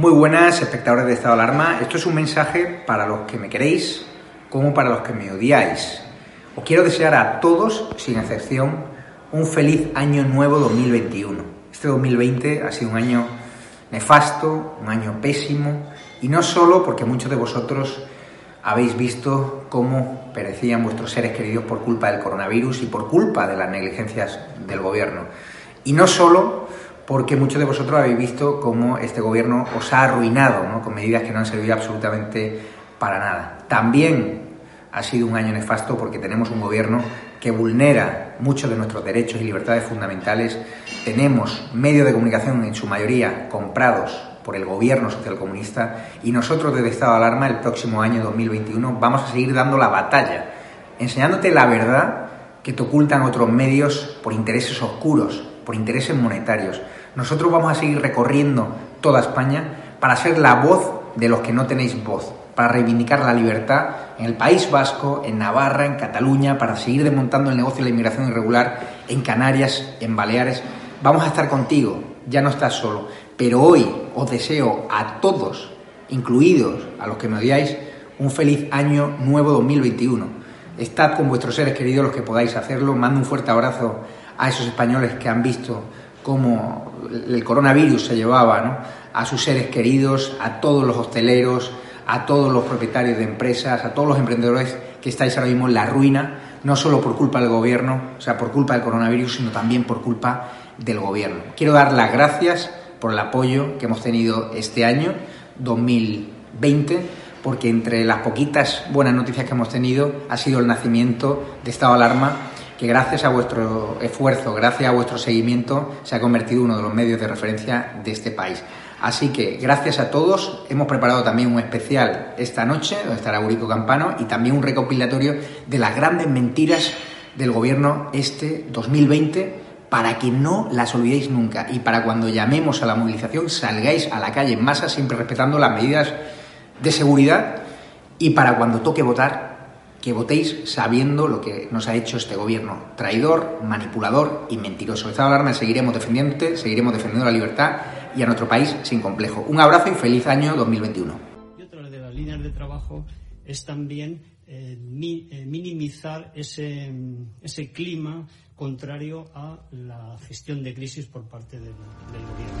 Muy buenas, espectadores de Estado de Alarma. Esto es un mensaje para los que me queréis como para los que me odiáis. Os quiero desear a todos, sin excepción, un feliz año nuevo 2021. Este 2020 ha sido un año nefasto, un año pésimo, y no solo porque muchos de vosotros habéis visto cómo perecían vuestros seres queridos por culpa del coronavirus y por culpa de las negligencias del gobierno. Y no solo porque muchos de vosotros habéis visto cómo este gobierno os ha arruinado ¿no? con medidas que no han servido absolutamente para nada. También ha sido un año nefasto porque tenemos un gobierno que vulnera muchos de nuestros derechos y libertades fundamentales. Tenemos medios de comunicación en su mayoría comprados por el gobierno socialcomunista y nosotros desde Estado de Alarma el próximo año 2021 vamos a seguir dando la batalla, enseñándote la verdad que te ocultan otros medios por intereses oscuros, por intereses monetarios. Nosotros vamos a seguir recorriendo toda España para ser la voz de los que no tenéis voz, para reivindicar la libertad en el País Vasco, en Navarra, en Cataluña, para seguir desmontando el negocio de la inmigración irregular en Canarias, en Baleares. Vamos a estar contigo, ya no estás solo, pero hoy os deseo a todos, incluidos a los que me odiáis, un feliz año nuevo 2021. Estad con vuestros seres queridos los que podáis hacerlo. Mando un fuerte abrazo a esos españoles que han visto cómo el coronavirus se llevaba a sus seres queridos, a todos los hosteleros, a todos los propietarios de empresas, a todos los emprendedores que estáis ahora mismo en la ruina, no solo por culpa del gobierno, o sea, por culpa del coronavirus, sino también por culpa del gobierno. Quiero dar las gracias por el apoyo que hemos tenido este año 2020, porque entre las poquitas buenas noticias que hemos tenido ha sido el nacimiento de estado de alarma que gracias a vuestro esfuerzo, gracias a vuestro seguimiento, se ha convertido en uno de los medios de referencia de este país. Así que gracias a todos. Hemos preparado también un especial esta noche, donde estará Urico Campano, y también un recopilatorio de las grandes mentiras del gobierno este 2020 para que no las olvidéis nunca y para cuando llamemos a la movilización salgáis a la calle en masa siempre respetando las medidas de seguridad y para cuando toque votar que votéis sabiendo lo que nos ha hecho este gobierno traidor, manipulador y mentiroso. Estado de alarma seguiremos defendiéndote, seguiremos defendiendo la libertad y a nuestro país sin complejo. Un abrazo y feliz año 2021. Y otra de las líneas de trabajo es también eh, eh, minimizar ese, ese clima contrario a la gestión de crisis por parte del gobierno.